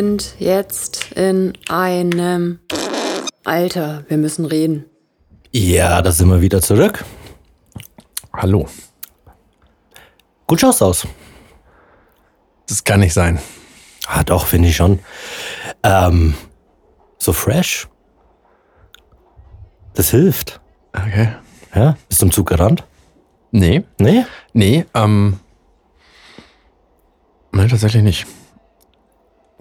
sind jetzt in einem Alter. Wir müssen reden. Ja, da sind wir wieder zurück. Hallo. Gut schaust aus. Das kann nicht sein. Ah, doch, finde ich schon. Ähm, so fresh. Das hilft. Okay. Ja? Bist du im Zug gerannt? Nee. Nee? Nee, ähm. Nee, tatsächlich nicht.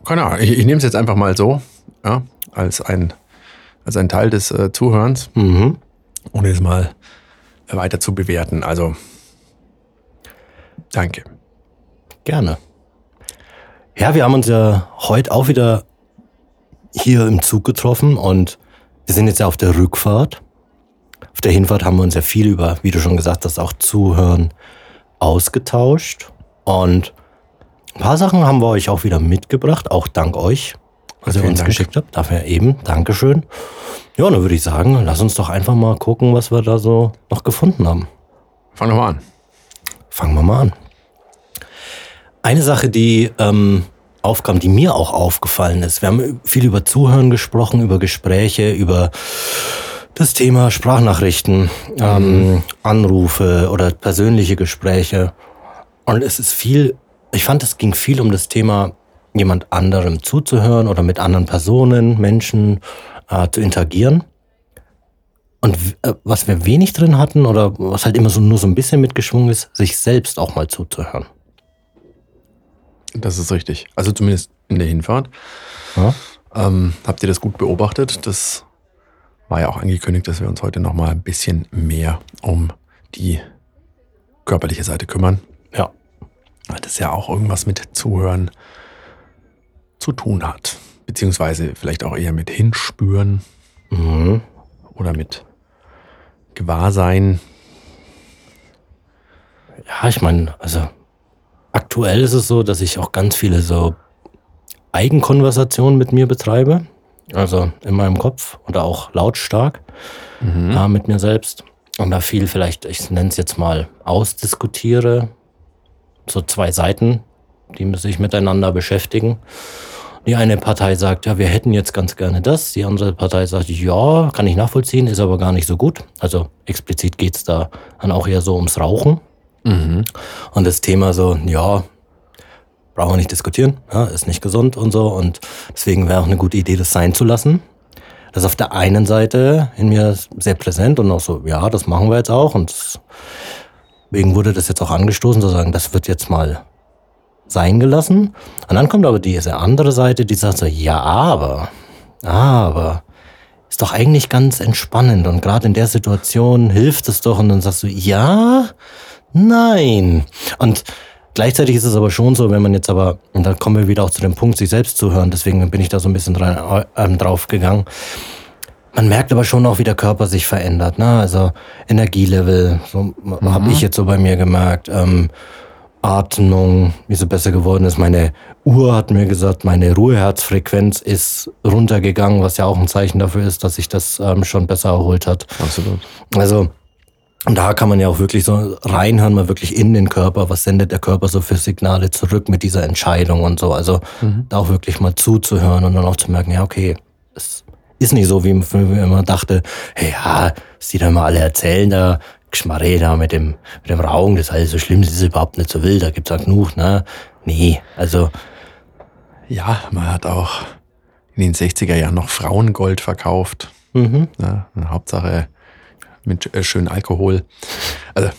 Keine Ahnung. Ich, ich nehme es jetzt einfach mal so, ja, als ein, als ein Teil des äh, Zuhörens, Mhm. ohne es mal weiter zu bewerten. Also, danke. Gerne. Ja, wir haben uns ja heute auch wieder hier im Zug getroffen und wir sind jetzt ja auf der Rückfahrt. Auf der Hinfahrt haben wir uns ja viel über, wie du schon gesagt hast, auch Zuhören ausgetauscht. Und ein paar Sachen haben wir euch auch wieder mitgebracht, auch dank euch, was ihr uns Dank. geschickt habt. Dafür eben, Dankeschön. Ja, dann würde ich sagen, lass uns doch einfach mal gucken, was wir da so noch gefunden haben. Fang doch mal an. Fangen wir mal an. Eine Sache, die ähm, aufkam, die mir auch aufgefallen ist. Wir haben viel über Zuhören gesprochen, über Gespräche, über das Thema Sprachnachrichten, ähm, Anrufe oder persönliche Gespräche. Und es ist viel, ich fand, es ging viel um das Thema, jemand anderem zuzuhören oder mit anderen Personen, Menschen äh, zu interagieren. Und äh, was wir wenig drin hatten oder was halt immer so nur so ein bisschen mitgeschwungen ist, sich selbst auch mal zuzuhören. Das ist richtig. Also zumindest in der Hinfahrt. Ja? Ähm, habt ihr das gut beobachtet? Das war ja auch angekündigt, dass wir uns heute noch mal ein bisschen mehr um die körperliche Seite kümmern. Weil das ja auch irgendwas mit Zuhören zu tun hat. Beziehungsweise vielleicht auch eher mit Hinspüren Mhm. oder mit Gewahrsein. Ja, ich meine, also aktuell ist es so, dass ich auch ganz viele so Eigenkonversationen mit mir betreibe. Also in meinem Kopf oder auch lautstark äh, mit mir selbst. Und da viel vielleicht, ich nenne es jetzt mal, ausdiskutiere. So zwei Seiten, die sich miteinander beschäftigen. Die eine Partei sagt, ja, wir hätten jetzt ganz gerne das. Die andere Partei sagt, ja, kann ich nachvollziehen, ist aber gar nicht so gut. Also explizit geht's da dann auch eher so ums Rauchen. Und das Thema so, ja, brauchen wir nicht diskutieren, ja, ist nicht gesund und so. Und deswegen wäre auch eine gute Idee, das sein zu lassen. Das ist auf der einen Seite in mir sehr präsent und auch so, ja, das machen wir jetzt auch. Und deswegen wurde das jetzt auch angestoßen, zu sagen, das wird jetzt mal sein gelassen. Und dann kommt aber diese andere Seite, die sagt so, ja, aber, aber, ist doch eigentlich ganz entspannend. Und gerade in der Situation hilft es doch. Und dann sagst du, ja, nein. Und gleichzeitig ist es aber schon so, wenn man jetzt aber, und da kommen wir wieder auch zu dem Punkt, sich selbst zu hören, deswegen bin ich da so ein bisschen dran, ähm, drauf gegangen. Man merkt aber schon auch, wie der Körper sich verändert. Ne? Also Energielevel, so habe ich jetzt so bei mir gemerkt. Ähm, Atmung, wie sie besser geworden ist. Meine Uhr hat mir gesagt, meine Ruheherzfrequenz ist runtergegangen, was ja auch ein Zeichen dafür ist, dass sich das ähm, schon besser erholt hat. Absolut. Also, und da kann man ja auch wirklich so reinhören, mal wirklich in den Körper, was sendet der Körper so für Signale zurück mit dieser Entscheidung und so. Also da auch wirklich mal zuzuhören und dann auch zu merken, ja, okay, ist nicht so, wie man immer dachte, hey, ja, was die da mal alle erzählen, da Geschmarre da mit dem, mit dem Rauchen, das ist alles so schlimm, das ist überhaupt nicht so wild, da gibt's auch genug, ne? Nee, also, Ja, man hat auch in den 60er Jahren noch Frauengold verkauft. mhm. Ja, Hauptsache mit äh, schön Alkohol. Also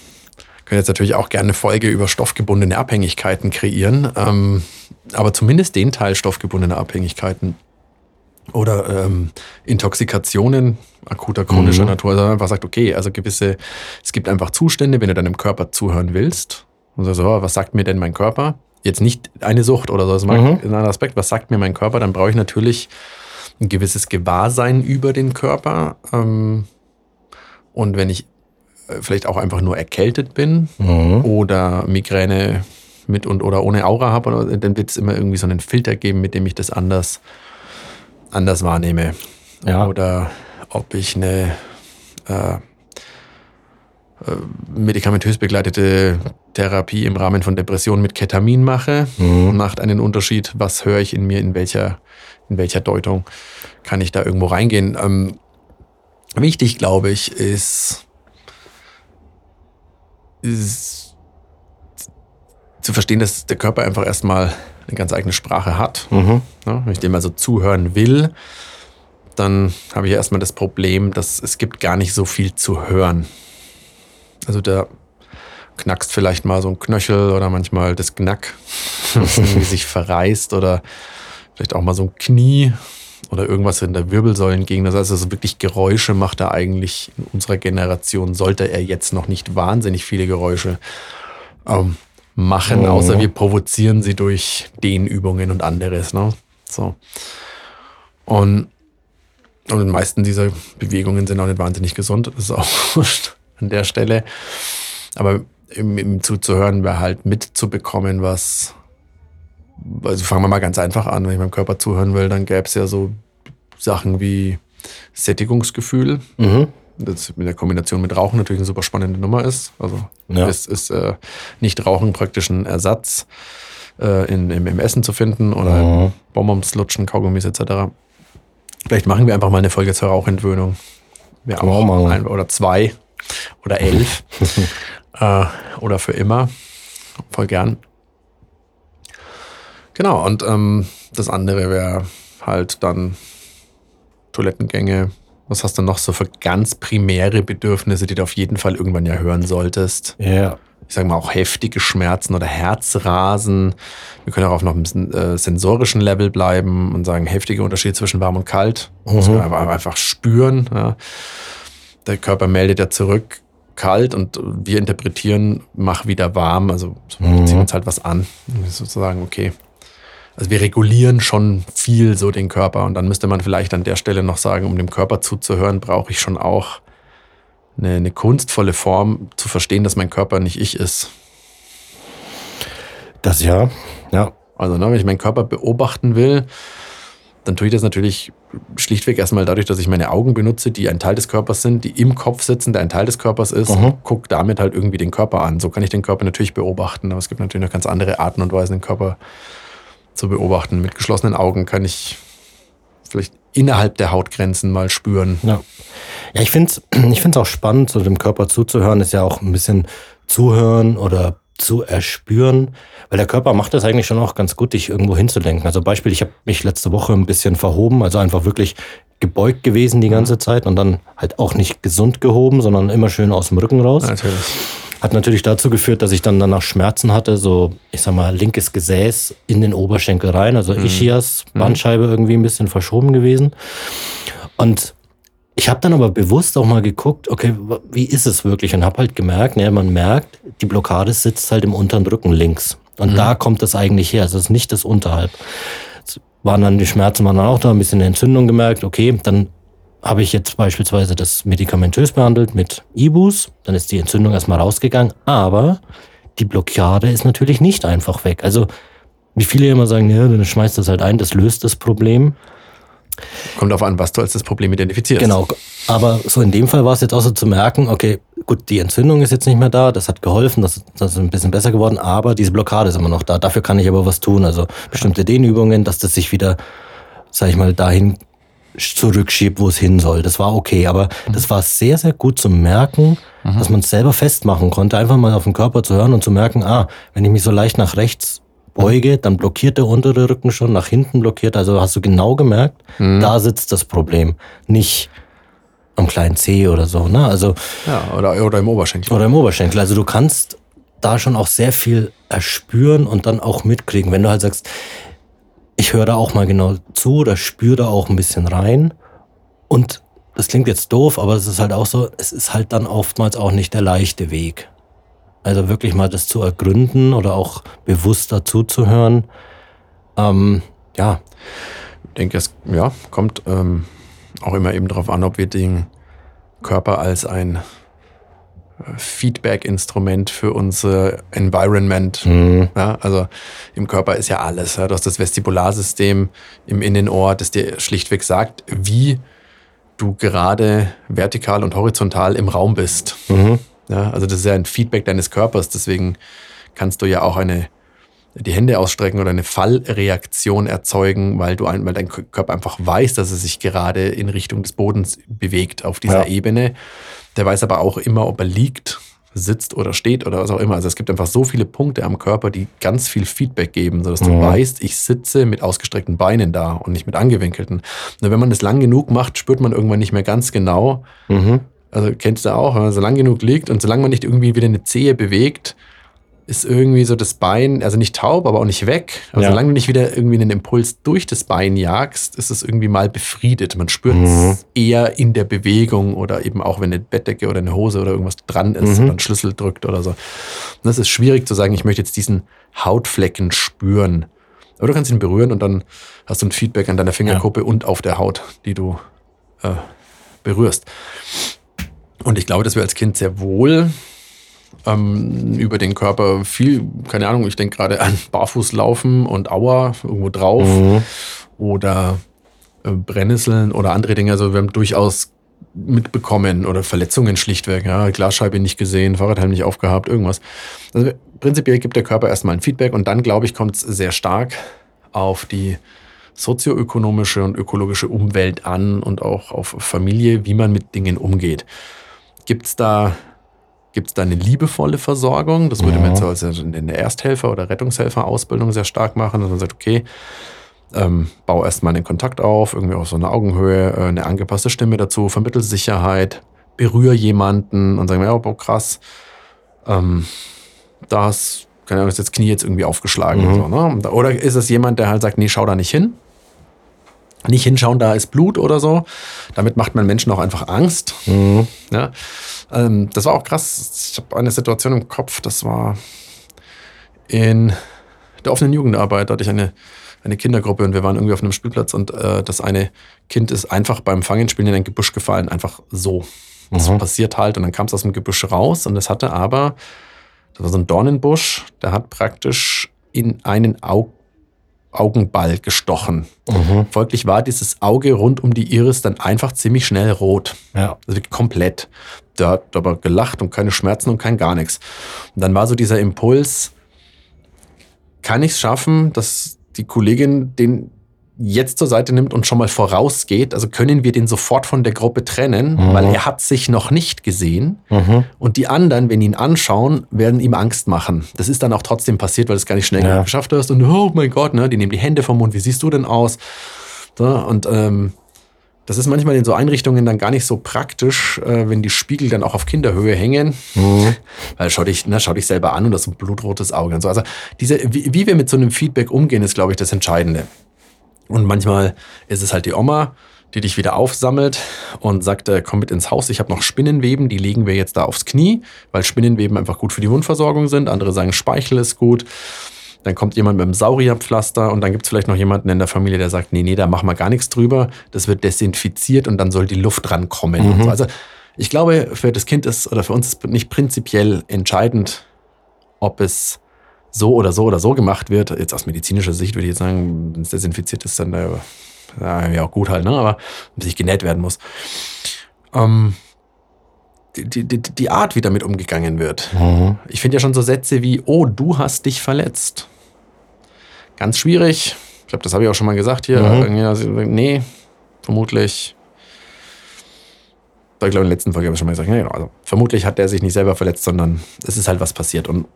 können jetzt natürlich auch gerne eine Folge über stoffgebundene Abhängigkeiten kreieren, ähm, aber zumindest den Teil stoffgebundener Abhängigkeiten oder ähm, Intoxikationen akuter chronischer Mhm. Natur, also einfach sagt, okay, also gewisse, es gibt einfach Zustände, wenn du deinem Körper zuhören willst, und sagst, so, was sagt mir denn mein Körper? Jetzt nicht eine Sucht oder so, das mag Mhm. ein Aspekt, was sagt mir mein Körper? Dann brauche ich natürlich ein gewisses Gewahrsein über den Körper. Ähm, und wenn ich äh, vielleicht auch einfach nur erkältet bin Mhm. oder Migräne mit und oder ohne Aura habe, dann wird es immer irgendwie so einen Filter geben, mit dem ich das anders, anders wahrnehme. Ja. Oder ob ich eine äh, äh, medikamentös begleitete Therapie im Rahmen von Depressionen mit Ketamin mache, Mhm. macht einen Unterschied, was höre ich in mir, in welcher, in welcher Deutung kann ich da irgendwo reingehen. Ähm, wichtig, glaube ich, ist, ist zu verstehen, dass der Körper einfach erstmal eine ganz eigene Sprache hat. Mhm. Ja, wenn ich dem also zuhören will, dann habe ich erstmal das Problem, dass es gibt gar nicht so viel zu hören. Also da knackst vielleicht mal so ein Knöchel oder manchmal das Knack, das sich verreißt oder vielleicht auch mal so ein Knie oder irgendwas in der Wirbelsäulengegend. Das heißt, also wirklich Geräusche macht er eigentlich in unserer Generation, sollte er jetzt noch nicht wahnsinnig viele Geräusche ähm, machen, Mhm. außer wir provozieren sie durch Dehnübungen und anderes. Ne? So. Und, und die meisten dieser Bewegungen sind auch nicht wahnsinnig gesund. Das ist auch wurscht an der Stelle. Aber im, im zuzuhören wäre halt mitzubekommen, was. Also fangen wir mal ganz einfach an. Wenn ich meinem Körper zuhören will, dann gäbe es ja so Sachen wie Sättigungsgefühl. Mhm. Das mit der Kombination mit Rauchen natürlich eine super spannende Nummer ist. Also Ja. es ist äh, nicht Rauchen praktisch ein Ersatz äh, in, im, im Essen zu finden oder Mhm. Bonbons lutschen, Kaugummis etc. Vielleicht machen wir einfach mal eine Folge zur Rauchentwöhnung. Ja, wir auch machen. ein oder zwei oder elf äh, oder für immer. Voll gern. Genau, und ähm, das andere wäre halt dann Toilettengänge. Was hast du noch so für ganz primäre Bedürfnisse, die du auf jeden Fall irgendwann ja hören solltest? Ja. Ich sage mal auch heftige Schmerzen oder Herzrasen. Wir können auch auf noch einem äh, sensorischen Level bleiben und sagen, heftige Unterschiede zwischen warm und kalt. Das Mhm. kann man aber einfach spüren. Ja. Der Körper meldet ja zurück kalt und wir interpretieren, mach wieder warm. Also wir Mhm. ziehen uns halt was an. Sozusagen, okay. Also wir regulieren schon viel so den Körper und dann müsste man vielleicht an der Stelle noch sagen, um dem Körper zuzuhören, brauche ich schon auch eine, eine kunstvolle Form zu verstehen, dass mein Körper nicht ich ist. Das ja. Ja. Also ne, wenn ich meinen Körper beobachten will, dann tue ich das natürlich schlichtweg erstmal dadurch, dass ich meine Augen benutze, die ein Teil des Körpers sind, die im Kopf sitzen, der ein Teil des Körpers ist, Mhm. und gucke damit halt irgendwie den Körper an. So kann ich den Körper natürlich beobachten, aber es gibt natürlich noch ganz andere Arten und Weisen, den Körper zu beobachten. Mit geschlossenen Augen kann ich vielleicht innerhalb der Hautgrenzen mal spüren. Ja, ja ich finde es ich find's auch spannend, so dem Körper zuzuhören, ist ja auch ein bisschen zuhören oder zu erspüren, weil der Körper macht das eigentlich schon auch ganz gut, dich irgendwo hinzulenken. Also Beispiel, ich habe mich letzte Woche ein bisschen verhoben, also einfach wirklich gebeugt gewesen die ganze Zeit und dann halt auch nicht gesund gehoben, sondern immer schön aus dem Rücken raus. Natürlich. Hat natürlich dazu geführt, dass ich dann danach Schmerzen hatte, so, ich sag mal, linkes Gesäß in den Oberschenkel rein, also Ischias, Bandscheibe irgendwie ein bisschen verschoben gewesen. Und ich habe dann aber bewusst auch mal geguckt, okay, wie ist es wirklich? Und habe halt gemerkt, ne, man merkt, die Blockade sitzt halt im unteren Rücken links. Und da kommt das eigentlich her. Also es ist nicht das unterhalb. Es waren dann die Schmerzen waren dann auch da, ein bisschen Entzündung gemerkt. Okay, dann habe ich jetzt beispielsweise das medikamentös behandelt mit Ibus. Dann ist die Entzündung erstmal rausgegangen. Aber die Blockade ist natürlich nicht einfach weg. Also wie viele immer sagen, ja, dann schmeißt das halt ein, das löst das Problem. Kommt darauf an, was du als das Problem identifizierst. Genau. Aber so in dem Fall war es jetzt auch so zu merken, okay, gut, die Entzündung ist jetzt nicht mehr da, das hat geholfen, das, das ist ein bisschen besser geworden, aber diese Blockade ist immer noch da. Dafür kann ich aber was tun. Also bestimmte Dehnübungen, dass das sich wieder, sag ich mal, dahin zurückschiebt, wo es hin soll. Das war okay, aber das war sehr, sehr gut zu merken, dass man es selber festmachen konnte, einfach mal auf den Körper zu hören und zu merken, ah, wenn ich mich so leicht nach rechts beuge, dann blockiert der untere Rücken schon, nach hinten blockiert. Also hast du genau gemerkt, da sitzt das Problem. Nicht am kleinen C oder so, ne? Also, Ja, oder, oder im Oberschenkel. oder im Oberschenkel. Also du kannst da schon auch sehr viel erspüren und dann auch mitkriegen. Wenn du halt sagst, ich höre da auch mal genau zu oder spüre da auch ein bisschen rein. Und das klingt jetzt doof, aber es ist halt auch so, es ist halt dann oftmals auch nicht der leichte Weg. Also wirklich mal das zu ergründen oder auch bewusster zuzuhören. Ähm, ja, Ich denke, es ja, kommt ähm, auch immer eben darauf an, ob wir den Körper als ein Feedback-Instrument für unser Environment, ja, also im Körper ist ja alles. Ja, du hast das Vestibularsystem im Innenohr, das dir schlichtweg sagt, wie du gerade vertikal und horizontal im Raum bist. Ja, also das ist ja ein Feedback deines Körpers, deswegen kannst du ja auch eine die Hände ausstrecken oder eine Fallreaktion erzeugen, weil du ein, weil dein Körper einfach weiß, dass er sich gerade in Richtung des Bodens bewegt auf dieser ja. Ebene. Der weiß aber auch immer, ob er liegt, sitzt oder steht oder was auch immer. Also es gibt einfach so viele Punkte am Körper, die ganz viel Feedback geben, sodass du mhm. weißt, ich sitze mit ausgestreckten Beinen da und nicht mit angewinkelten. Nur wenn man das lang genug macht, spürt man irgendwann nicht mehr ganz genau, mhm also kennst du auch, wenn man so lang genug liegt und solange man nicht irgendwie wieder eine Zehe bewegt, ist irgendwie so das Bein, also nicht taub, aber auch nicht weg. Also ja. solange du nicht wieder irgendwie einen Impuls durch das Bein jagst, ist es irgendwie mal befriedet. Man spürt mhm. es eher in der Bewegung oder eben auch, wenn eine Bettdecke oder eine Hose oder irgendwas dran ist mhm. oder ein Schlüssel drückt oder so. Und das ist schwierig zu sagen, ich möchte jetzt diesen Hautflecken spüren. Aber du kannst ihn berühren und dann hast du ein Feedback an deiner Fingerkuppe ja. und auf der Haut, die du äh, berührst. Und ich glaube, dass wir als Kind sehr wohl ähm, über den Körper viel, keine Ahnung, ich denke gerade an Barfußlaufen und Aua irgendwo drauf mhm. oder äh, Brennnesseln oder andere Dinge. Also wir haben durchaus mitbekommen oder Verletzungen schlichtweg, ja, Glasscheibe nicht gesehen, Fahrradhelm nicht aufgehabt, irgendwas. Also prinzipiell gibt der Körper erstmal ein Feedback und dann, glaube ich, kommt es sehr stark auf die sozioökonomische und ökologische Umwelt an und auch auf Familie, wie man mit Dingen umgeht. Gibt es da, gibt's da eine liebevolle Versorgung? Das würde man jetzt in der Ersthelfer- oder Rettungshelfer-Ausbildung sehr stark machen, dass man sagt, okay, ähm, bau erstmal den Kontakt auf, irgendwie auf so einer Augenhöhe, äh, eine angepasste Stimme dazu, vermittel Sicherheit, berühre jemanden und sagen, ja, oh, krass, ähm, das, keine Ahnung, ist das Knie jetzt irgendwie aufgeschlagen. Mhm. So, ne? Oder ist es jemand, der halt sagt, nee, schau da nicht hin? Nicht hinschauen, da ist Blut oder so. Damit macht man Menschen auch einfach Angst. Mhm. Ja, ähm, das war auch krass. Ich habe eine Situation im Kopf, das war in der offenen Jugendarbeit, da hatte ich eine, eine Kindergruppe und wir waren irgendwie auf einem Spielplatz und äh, das eine Kind ist einfach beim Fangenspielen in ein Gebüsch gefallen, einfach so. Das mhm. passiert halt und dann kam es aus dem Gebüsch raus und es hatte aber, das war so ein Dornenbusch, der hat praktisch in einen Auge Augenball gestochen. Mhm. Folglich war dieses Auge rund um die Iris dann einfach ziemlich schnell rot. Ja. Also komplett. Der hat aber gelacht und keine Schmerzen und kein gar nichts. Und dann war so dieser Impuls, kann ich es schaffen, dass die Kollegin den jetzt zur Seite nimmt und schon mal vorausgeht, also können wir den sofort von der Gruppe trennen, mhm. weil er hat sich noch nicht gesehen mhm. und die anderen, wenn ihn anschauen, werden ihm Angst machen. Das ist dann auch trotzdem passiert, weil du es gar nicht schnell ja. geschafft hast und oh mein Gott, ne, die nehmen die Hände vom Mund, wie siehst du denn aus? So, und ähm, das ist manchmal in so Einrichtungen dann gar nicht so praktisch, äh, wenn die Spiegel dann auch auf Kinderhöhe hängen. Mhm. Weil schau dich, na, schau dich selber an und das ist ein blutrotes Auge und so. Also diese, wie, wie wir mit so einem Feedback umgehen, ist, glaube ich, das Entscheidende. Und manchmal ist es halt die Oma, die dich wieder aufsammelt und sagt, äh, komm mit ins Haus, ich habe noch Spinnenweben, die legen wir jetzt da aufs Knie, weil Spinnenweben einfach gut für die Wundversorgung sind. Andere sagen, Speichel ist gut. Dann kommt jemand mit einem Saurierpflaster und dann gibt es vielleicht noch jemanden in der Familie, der sagt, nee, nee, da machen wir gar nichts drüber. Das wird desinfiziert und dann soll die Luft rankommen. Mhm. So. Also ich glaube, für das Kind ist oder für uns ist nicht prinzipiell entscheidend, ob es so oder so oder so gemacht wird. Jetzt aus medizinischer Sicht würde ich jetzt sagen, wenn es desinfiziert ist, dann äh, ja auch gut halt, ne? aber wenn sich genäht werden muss. Ähm, die, die, die Art, wie damit umgegangen wird. Mhm. Ich finde ja schon so Sätze wie, oh, du hast dich verletzt. Ganz schwierig. Ich glaube, das habe ich auch schon mal gesagt hier. Mhm. Nee, vermutlich. Ich glaube, in der letzten Folge habe ich schon mal gesagt, ja, genau. Also, vermutlich hat der sich nicht selber verletzt, sondern es ist halt was passiert. Und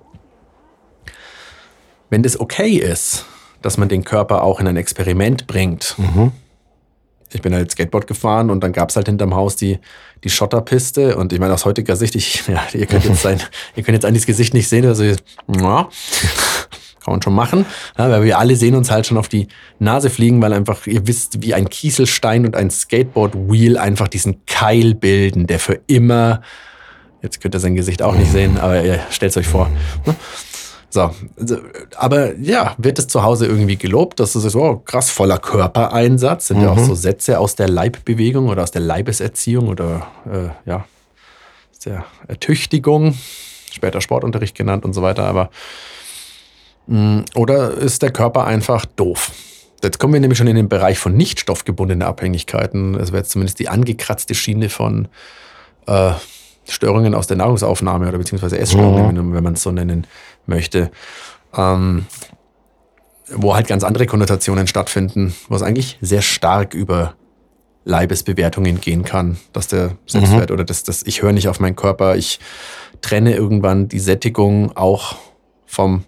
wenn das okay ist, dass man den Körper auch in ein Experiment bringt. Mhm. Ich bin halt Skateboard gefahren und dann gab es halt hinterm Haus die, die Schotterpiste. Und ich meine, aus heutiger Sicht, ich, ja, ihr könnt jetzt sein, ihr könnt jetzt das Gesicht nicht sehen, also ja, kann man schon machen. Ja, weil wir alle sehen uns halt schon auf die Nase fliegen, weil einfach, ihr wisst, wie ein Kieselstein und ein Skateboard-Wheel einfach diesen Keil bilden, der für immer, jetzt könnt ihr sein Gesicht auch nicht sehen, aber ihr stellt es euch vor. Ne? So, also, aber ja, wird es zu Hause irgendwie gelobt, dass es ist, oh, krass voller Körpereinsatz, sind mhm. ja auch mhm. so Sätze aus der Leibbewegung oder aus der Leibeserziehung oder äh, ja, der Ertüchtigung, später Sportunterricht genannt und so weiter, aber mh, mm, oder ist der Körper einfach doof? Jetzt kommen wir nämlich schon in den Bereich von nicht stoffgebundenen Abhängigkeiten. Das wäre jetzt zumindest die angekratzte Schiene von äh, Störungen aus der Nahrungsaufnahme oder beziehungsweise Essstörungen, mhm. wenn man es so nennen möchte, ähm, wo halt ganz andere Konnotationen stattfinden, wo es eigentlich sehr stark über Leibesbewertungen gehen kann, dass der Selbstwert mhm. oder das, das ich höre nicht auf meinen Körper, ich trenne irgendwann die Sättigung auch vom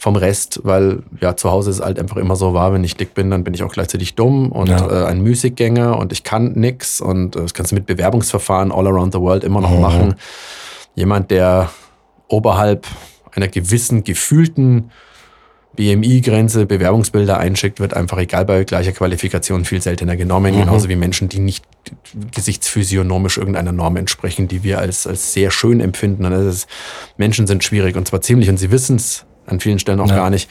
vom Rest, weil ja zu Hause ist halt einfach immer so war, wenn ich dick bin, dann bin ich auch gleichzeitig dumm und ja. äh, ein Müßiggänger und ich kann nix und äh, das kannst du mit Bewerbungsverfahren all around the world immer noch mhm. machen. Jemand, der oberhalb einer gewissen gefühlten BMI-Grenze Bewerbungsbilder einschickt, wird einfach egal bei gleicher Qualifikation viel seltener genommen, mhm. genauso wie Menschen, die nicht gesichtsphysiognomisch irgendeiner Norm entsprechen, die wir als, als sehr schön empfinden. Und ist, Menschen sind schwierig und zwar ziemlich und sie wissen es an vielen Stellen auch ja. gar nicht.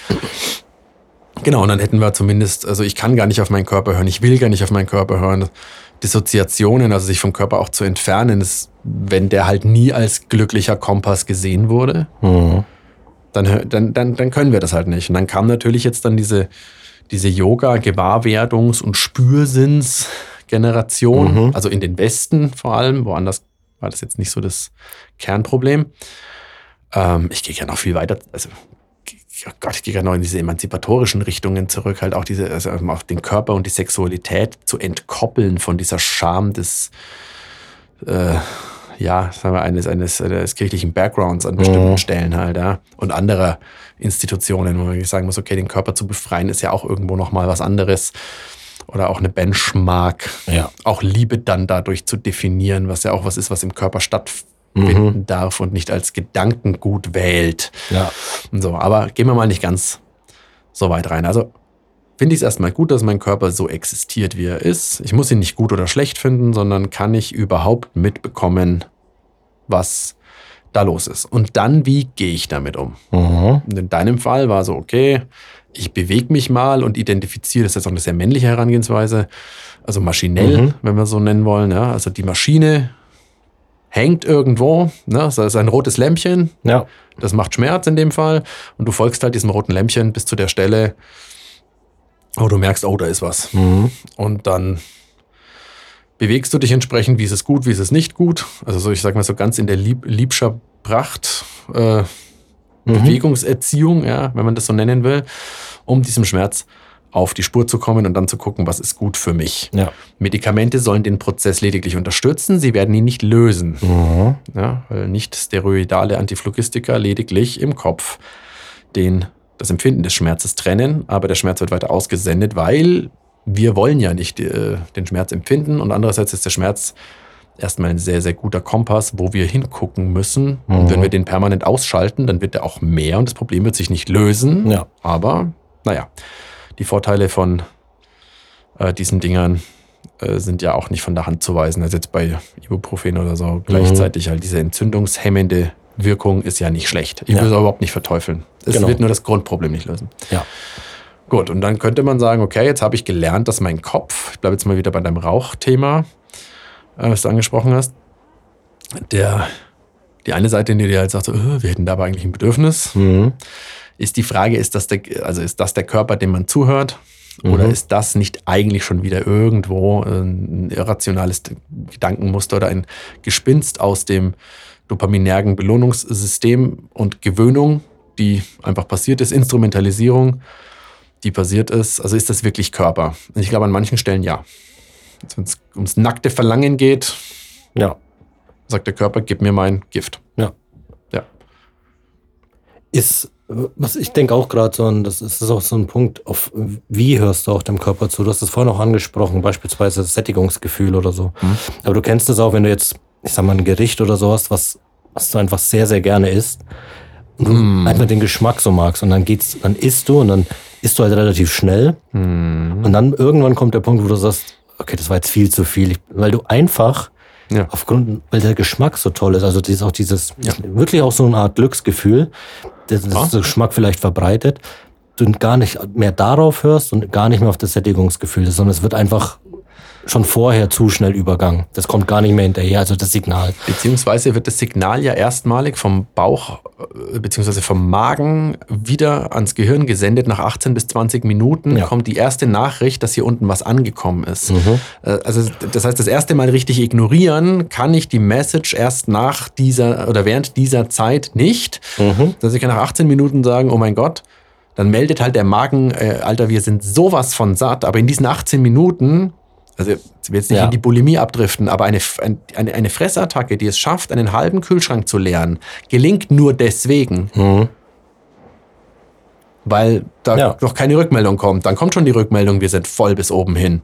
Genau, und dann hätten wir zumindest, also ich kann gar nicht auf meinen Körper hören, ich will gar nicht auf meinen Körper hören. Dissoziationen, also sich vom Körper auch zu entfernen, ist, wenn der halt nie als glücklicher Kompass gesehen wurde, mhm. dann, dann, dann, dann können wir das halt nicht. Und dann kam natürlich jetzt dann diese, diese Yoga-Gewahrwerdungs- und Spürsinns-Generation, mhm. also in den Westen vor allem, woanders war das jetzt nicht so das Kernproblem. Ähm, ich gehe ja noch viel weiter, also oh Gott, ich gehe ja noch in diese emanzipatorischen Richtungen zurück, halt auch diese, also auch den Körper und die Sexualität zu entkoppeln von dieser Scham des, äh, ja, sagen wir, eines, eines, eines kirchlichen Backgrounds an bestimmten mhm. Stellen halt, ja, und anderer Institutionen, wo man sagen muss, okay, den Körper zu befreien ist ja auch irgendwo nochmal was anderes oder auch eine Benchmark, ja. auch Liebe dann dadurch zu definieren, was ja auch was ist, was im Körper stattfindet finden mhm. darf und nicht als Gedankengut wählt. Ja. Und so, aber gehen wir mal nicht ganz so weit rein. Also finde ich es erstmal gut, dass mein Körper so existiert, wie er ist. Ich muss ihn nicht gut oder schlecht finden, sondern kann ich überhaupt mitbekommen, was da los ist. Und dann, wie gehe ich damit um? Mhm. Und in deinem Fall war so, okay, ich bewege mich mal und identifiziere, das ist jetzt auch eine sehr männliche Herangehensweise, also maschinell, mhm. wenn wir so nennen wollen. Ja? Also die Maschine hängt irgendwo, ne? das ist ein rotes Lämpchen. Ja. Das macht Schmerz in dem Fall. Und du folgst halt diesem roten Lämpchen bis zu der Stelle, wo du merkst, oh, da ist was. Mhm. Und dann bewegst du dich entsprechend, wie ist es gut, wie ist es nicht gut. Also so, ich sag mal so ganz in der Lieb Liebscher Pracht äh, mhm. Bewegungserziehung, ja, wenn man das so nennen will, um diesem Schmerz auf die Spur zu kommen und dann zu gucken, was ist gut für mich. Ja. Medikamente sollen den Prozess lediglich unterstützen, sie werden ihn nicht lösen. Mhm. Ja, weil nicht steroidale Antiphlogistika lediglich im Kopf den, das Empfinden des Schmerzes trennen, aber der Schmerz wird weiter ausgesendet, weil wir wollen ja nicht äh, den Schmerz empfinden und andererseits ist der Schmerz erstmal ein sehr, sehr guter Kompass, wo wir hingucken müssen. Mhm. Und wenn wir den permanent ausschalten, dann wird er auch mehr und das Problem wird sich nicht lösen. Ja. Aber naja, die Vorteile von äh, diesen Dingern äh, sind ja auch nicht von der Hand zu weisen. Also jetzt bei Ibuprofen oder so mhm. gleichzeitig halt diese entzündungshemmende Wirkung ist ja nicht schlecht. Ich ja. will es überhaupt nicht verteufeln. Es genau. wird nur das Grundproblem nicht lösen. Ja. Gut, und dann könnte man sagen, okay, jetzt habe ich gelernt, dass mein Kopf, ich bleibe jetzt mal wieder bei deinem Rauchthema, äh, was du angesprochen hast, der, die eine Seite, in der dir halt sagt, so, äh, wir hätten da aber eigentlich ein Bedürfnis. Mhm ist die Frage, ist das der, also ist das der Körper, dem man zuhört? Oder mhm. ist das nicht eigentlich schon wieder irgendwo ein irrationales Gedankenmuster oder ein Gespinst aus dem dopaminergen Belohnungssystem und Gewöhnung, die einfach passiert ist, Instrumentalisierung, die passiert ist? Also ist das wirklich Körper? Und ich glaube, an manchen Stellen ja. Wenn es ums nackte Verlangen geht, ja. sagt der Körper, gib mir mein Gift. Ja. Ja. Ist was ich denke auch gerade so, und das ist auch so ein Punkt, auf wie hörst du auch dem Körper zu? Du hast es vorhin auch angesprochen, beispielsweise das Sättigungsgefühl oder so. Mhm. Aber du kennst das auch, wenn du jetzt, ich sag mal, ein Gericht oder so hast, was, was du einfach sehr, sehr gerne isst mhm. einfach den Geschmack so magst und dann geht's, dann isst du und dann isst du halt relativ schnell mhm. und dann irgendwann kommt der Punkt, wo du sagst, okay, das war jetzt viel zu viel, weil du einfach ja. Aufgrund, weil der Geschmack so toll ist. Also das ist auch dieses, ja. wirklich auch so eine Art Glücksgefühl, das, das ja. Geschmack vielleicht verbreitet. Du gar nicht mehr darauf hörst und gar nicht mehr auf das Sättigungsgefühl, sondern es wird einfach schon vorher zu schnell übergangen. Das kommt gar nicht mehr hinterher, also das Signal. Beziehungsweise wird das Signal ja erstmalig vom Bauch äh, beziehungsweise vom Magen wieder ans Gehirn gesendet. Nach 18 bis 20 Minuten Ja. kommt die erste Nachricht, dass hier unten was angekommen ist. Mhm. Äh, Also das heißt, das erste Mal richtig ignorieren kann ich die Message erst nach dieser oder während dieser Zeit nicht. Mhm. Dass ich kann nach 18 Minuten sagen, oh mein Gott, dann meldet halt der Magen, äh, Alter, wir sind sowas von satt. Aber in diesen 18 Minuten, also ich will jetzt nicht Ja. in die Bulimie abdriften, aber eine, ein- eine, eine Fressattacke, die es schafft, einen halben Kühlschrank zu leeren, gelingt nur deswegen, Mhm. weil da Ja. noch keine Rückmeldung kommt. Dann kommt schon die Rückmeldung, wir sind voll bis oben hin.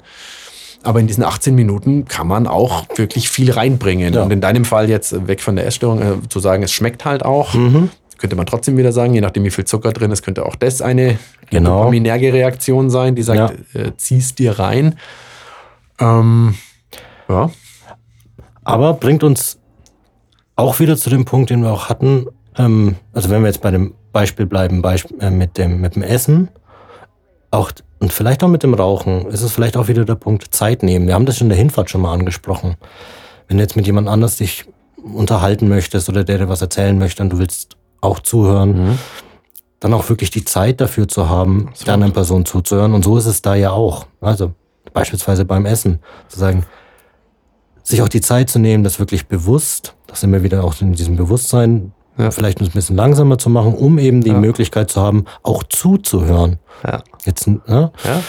Aber in diesen 18 Minuten kann man auch wirklich viel reinbringen. Ja. Und in deinem Fall jetzt weg von der Essstörung äh, zu sagen, es schmeckt halt auch, Mhm. könnte man trotzdem wieder sagen, je nachdem wie viel Zucker drin ist, könnte auch das eine Genau. dopaminerge Reaktion sein, die sagt, äh, zieh's dir rein. Ähm, ja. Aber bringt uns auch wieder zu dem Punkt, den wir auch hatten. Ähm, also wenn wir jetzt bei dem Beispiel bleiben, Beisp äh, mit, dem, mit dem Essen, auch und vielleicht auch mit dem Rauchen, ist es vielleicht auch wieder der Punkt Zeit nehmen. Wir haben das in der Hinfahrt schon mal angesprochen. Wenn du jetzt mit jemand anders dich unterhalten möchtest oder der dir was erzählen möchte und du willst auch zuhören, dann auch wirklich die Zeit dafür zu haben, der anderen Person zuzuhören. Und so ist es da ja auch. Also beispielsweise beim Essen, zu sagen, sich auch die Zeit zu nehmen, das wirklich bewusst, das sind wir wieder auch in diesem Bewusstsein, Ja. vielleicht ein bisschen langsamer zu machen, um eben die Ja. Möglichkeit zu haben, auch zuzuhören. Ja. Jetzt, ne? Ja.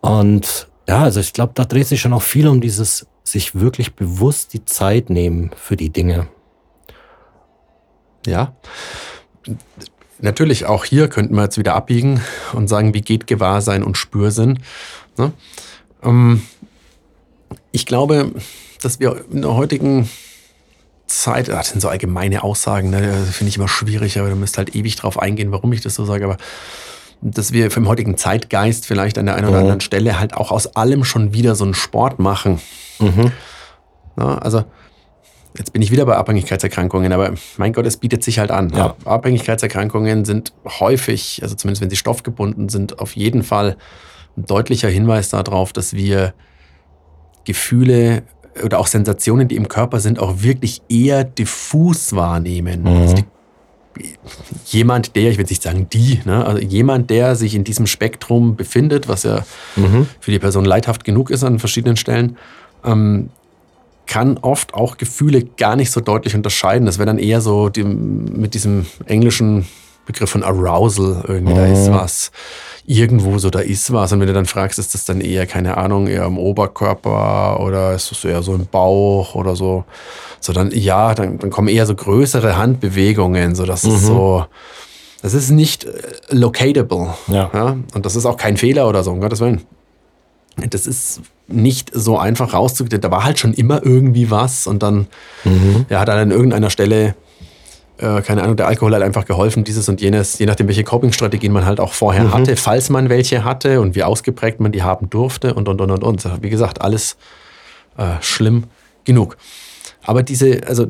Und ja, also ich glaube, da dreht sich schon auch viel um dieses sich wirklich bewusst die Zeit nehmen für die Dinge. Ja. Natürlich, auch hier könnten wir jetzt wieder abbiegen und sagen, wie geht Gewahrsein und Spürsinn. Ne? Ähm, ich glaube, dass wir in der heutigen Zeit, ah, das sind so allgemeine Aussagen, ne, finde ich immer schwierig, aber da müsst halt ewig drauf eingehen, warum ich das so sage, aber dass wir vom heutigen Zeitgeist vielleicht an der einen oder Mhm. anderen Stelle halt auch aus allem schon wieder so einen Sport machen. Mhm. Ja, also jetzt bin ich wieder bei Abhängigkeitserkrankungen, aber mein Gott, es bietet sich halt an. Ja. Ab- Abhängigkeitserkrankungen sind häufig, also zumindest wenn sie stoffgebunden sind, auf jeden Fall ein deutlicher Hinweis darauf, dass wir Gefühle oder auch Sensationen, die im Körper sind, auch wirklich eher diffus wahrnehmen. Also die, jemand, der, ich will nicht sagen die, ne, also jemand, der sich in diesem Spektrum befindet, was ja Mhm. für die Person leidhaft genug ist an verschiedenen Stellen, ähm, kann oft auch Gefühle gar nicht so deutlich unterscheiden. Das wäre dann eher so die, mit diesem englischen Begriff von Arousal, irgendwie, da ist was, irgendwo so, da ist was. Und wenn du dann fragst, ist das dann eher, keine Ahnung, eher im Oberkörper oder ist das eher so im Bauch oder so, so dann, ja, dann, dann kommen eher so größere Handbewegungen, so das ist so, das ist nicht äh, locatable. Ja. Ja, und das ist auch kein Fehler oder so, um Gottes Willen. Das ist nicht so einfach rauszukriegen. Da war halt schon immer irgendwie was und dann ja, hat dann an irgendeiner Stelle, äh, keine Ahnung, der Alkohol hat einfach geholfen, dieses und jenes, je nachdem, welche Coping-Strategien man halt auch vorher hatte, falls man welche hatte und wie ausgeprägt man die haben durfte und und und und und. Wie gesagt, alles äh, schlimm genug. Aber diese, also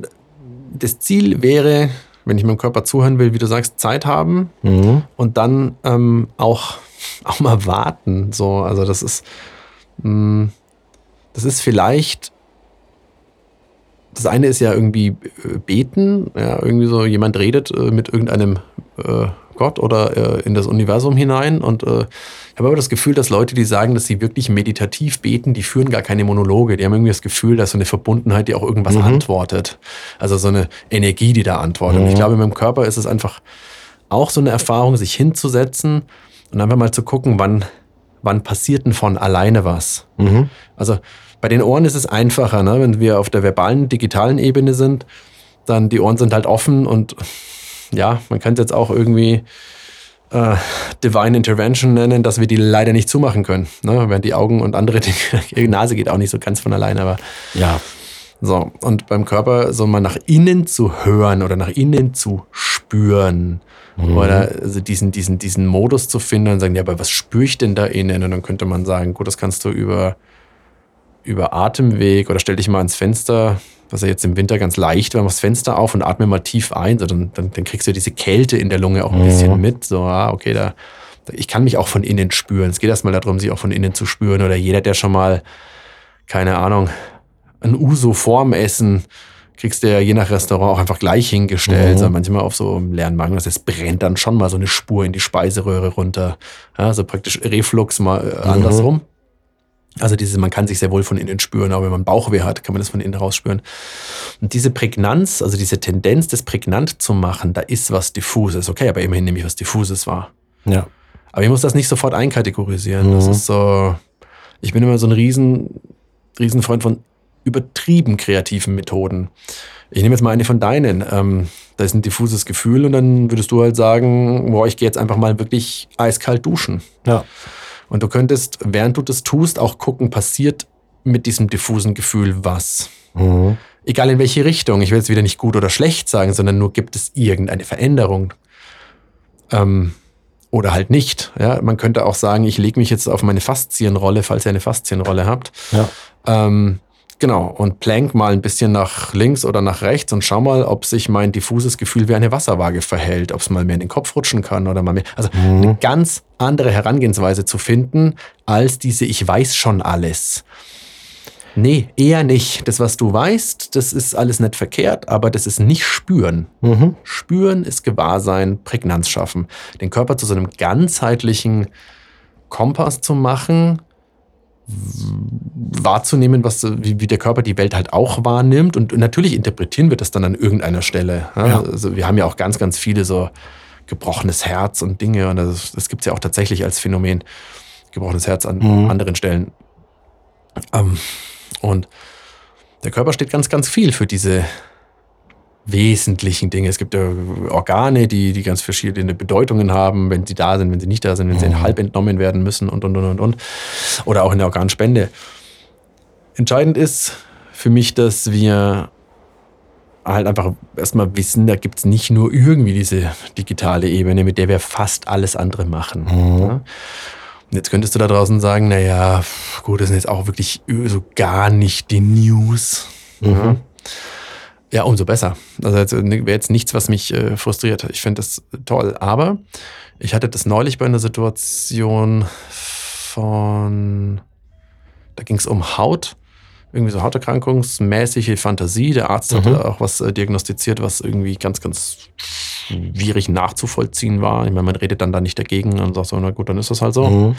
das Ziel wäre, wenn ich meinem Körper zuhören will, wie du sagst, Zeit haben, Mhm. und dann ähm, auch, auch mal warten. So, also das ist, mh, das ist vielleicht, das eine ist ja irgendwie äh, beten, ja, irgendwie so jemand redet äh, mit irgendeinem äh, Gott oder äh, in das Universum hinein und äh, ich habe aber das Gefühl, dass Leute, die sagen, dass sie wirklich meditativ beten, die führen gar keine Monologe. Die haben irgendwie das Gefühl, dass so eine Verbundenheit, die auch irgendwas antwortet. Also so eine Energie, die da antwortet. Und ich glaube, mit dem Körper ist es einfach auch so eine Erfahrung, sich hinzusetzen und einfach mal zu gucken, wann, wann passiert denn von alleine was. Mhm. Also bei den Ohren ist es einfacher, ne? wenn wir auf der verbalen, digitalen Ebene sind, dann die Ohren sind halt offen und ja, man kann es jetzt auch irgendwie äh, Divine Intervention nennen, dass wir die leider nicht zumachen können. Ne? Während die Augen und andere Dinge, die Nase geht auch nicht so ganz von alleine, aber Ja. so, und beim Körper so mal nach innen zu hören oder nach innen zu spüren. Oder also diesen, diesen, diesen Modus zu finden und sagen, ja, aber was spüre ich denn da innen? Und dann könnte man sagen, gut, das kannst du über, über Atemweg oder stell dich mal ans Fenster, was ja jetzt im Winter ganz leicht war, mach das Fenster auf und atme mal tief ein. So, dann, dann, dann kriegst du diese Kälte in der Lunge auch ein bisschen mit. So, ah, okay, da, ich kann mich auch von innen spüren. Es geht erstmal darum, sich auch von innen zu spüren. Oder jeder, der schon mal keine Ahnung, ein Uso-Formessen kriegst du ja je nach Restaurant auch einfach gleich hingestellt. Mhm. Also manchmal auf so einem leeren Magen, das brennt dann schon mal so eine Spur in die Speiseröhre runter. Ja, also praktisch Reflux mal äh, Mhm. andersrum. Also diese, man kann sich sehr wohl von innen spüren, aber wenn man Bauchweh hat, kann man das von innen raus spüren. Und diese Prägnanz, also diese Tendenz, das prägnant zu machen, da ist was Diffuses. Okay, aber immerhin nehme ich was Diffuses wahr. Ja. Aber ich muss das nicht sofort einkategorisieren. Das Mhm. ist so, ich bin immer so ein riesen, riesen Freund von übertrieben kreativen Methoden. Ich nehme jetzt mal eine von deinen. Ähm, da ist ein diffuses Gefühl und dann würdest du halt sagen, boah, ich gehe jetzt einfach mal wirklich eiskalt duschen. Ja. Und du könntest, während du das tust, auch gucken, passiert mit diesem diffusen Gefühl was. Mhm. Egal in welche Richtung. Ich will jetzt wieder nicht gut oder schlecht sagen, sondern nur gibt es irgendeine Veränderung. Ähm, oder halt nicht. Ja, man könnte auch sagen, ich lege mich jetzt auf meine Faszienrolle, falls ihr eine Faszienrolle habt. Ja. Ähm, genau. Und plank mal ein bisschen nach links oder nach rechts und schau mal, ob sich mein diffuses Gefühl wie eine Wasserwaage verhält, ob es mal mehr in den Kopf rutschen kann oder mal mehr. Also eine ganz andere Herangehensweise zu finden, als diese Ich weiß schon alles. Nee, eher nicht. Das, was du weißt, das ist alles nicht verkehrt, aber das ist nicht spüren. Mhm. Spüren ist Gewahrsein, Prägnanz schaffen. Den Körper zu so einem ganzheitlichen Kompass zu machen, wahrzunehmen, was, wie, wie der Körper die Welt halt auch wahrnimmt. Und natürlich interpretieren wir das dann an irgendeiner Stelle. Ja? Ja. Also wir haben ja auch ganz, ganz viele so gebrochenes Herz und Dinge. Und das, das gibt es ja auch tatsächlich als Phänomen. Gebrochenes Herz an Mhm. anderen Stellen. Ähm, und der Körper steht ganz, ganz viel für diese wesentlichen Dinge. Es gibt ja Organe, die, die ganz verschiedene Bedeutungen haben, wenn sie da sind, wenn sie nicht da sind, wenn sie Mhm. halb entnommen werden müssen und, und, und, und, und. Oder auch in der Organspende. Entscheidend ist für mich, dass wir halt einfach erstmal wissen, da gibt es nicht nur irgendwie diese digitale Ebene, mit der wir fast alles andere machen. Ja? Und jetzt könntest du da draußen sagen, naja, gut, das sind jetzt auch wirklich so gar nicht die News. Ja. Ja, umso besser. Also jetzt wäre jetzt nichts, was mich äh, frustriert. Ich finde das toll. Aber ich hatte das neulich bei einer Situation von, da ging es um Haut, irgendwie so hauterkrankungsmäßige Fantasie. Der Arzt hatte Mhm. auch was äh, diagnostiziert, was irgendwie ganz, ganz schwierig nachzuvollziehen war. Ich meine, man redet dann da nicht dagegen und sagt so, na gut, dann ist das halt so. Mhm.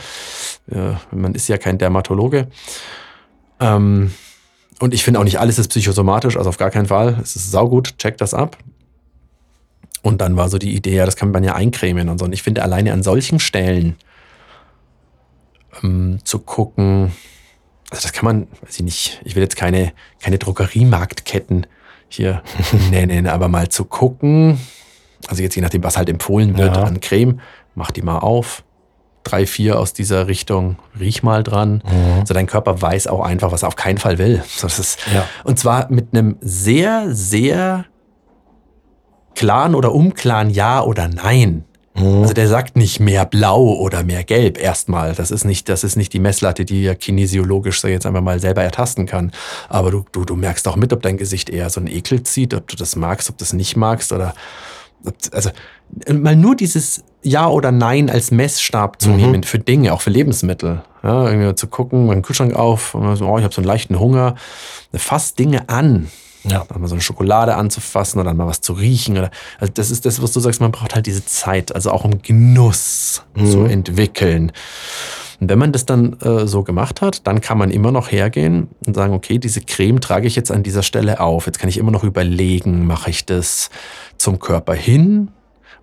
Ja, man ist ja kein Dermatologe. Ähm, und ich finde auch nicht alles ist psychosomatisch, also auf gar keinen Fall. Es ist saugut, check das ab. Und dann war so die Idee, ja, das kann man ja eincremen und so. Und ich finde alleine an solchen Stellen ähm, zu gucken, also das kann man, weiß ich nicht, ich will jetzt keine, keine Drogeriemarktketten hier nennen, aber mal zu gucken, also jetzt je nachdem, was halt empfohlen wird Ja. an Creme, mach die mal auf, drei, vier aus dieser Richtung, riech mal dran. Mhm. So dein Körper weiß auch einfach, was er auf keinen Fall will. So, das ist, Ja. Und zwar mit einem sehr, sehr klaren oder unklaren Ja oder Nein. Mhm. Also der sagt nicht mehr blau oder mehr gelb erstmal. Das ist nicht, das ist nicht die Messlatte, die er kinesiologisch so jetzt einfach mal selber ertasten kann. Aber du, du, du merkst auch mit, ob dein Gesicht eher so einen Ekel zieht, ob du das magst, ob du das nicht magst oder also mal nur dieses Ja oder Nein als Messstab zu Mhm. nehmen für Dinge, auch für Lebensmittel. Ja, irgendwie zu gucken, meinen Kühlschrank auf, und so, oh, ich habe so einen leichten Hunger. Fass Dinge an. Ja. Mal so eine Schokolade anzufassen oder mal was zu riechen. Oder, also das ist das, was du sagst, man braucht halt diese Zeit, also auch um Genuss zu Mhm. entwickeln. Und wenn man das dann äh, so gemacht hat, dann kann man immer noch hergehen und sagen, okay, diese Creme trage ich jetzt an dieser Stelle auf. Jetzt kann ich immer noch überlegen, mache ich das zum Körper hin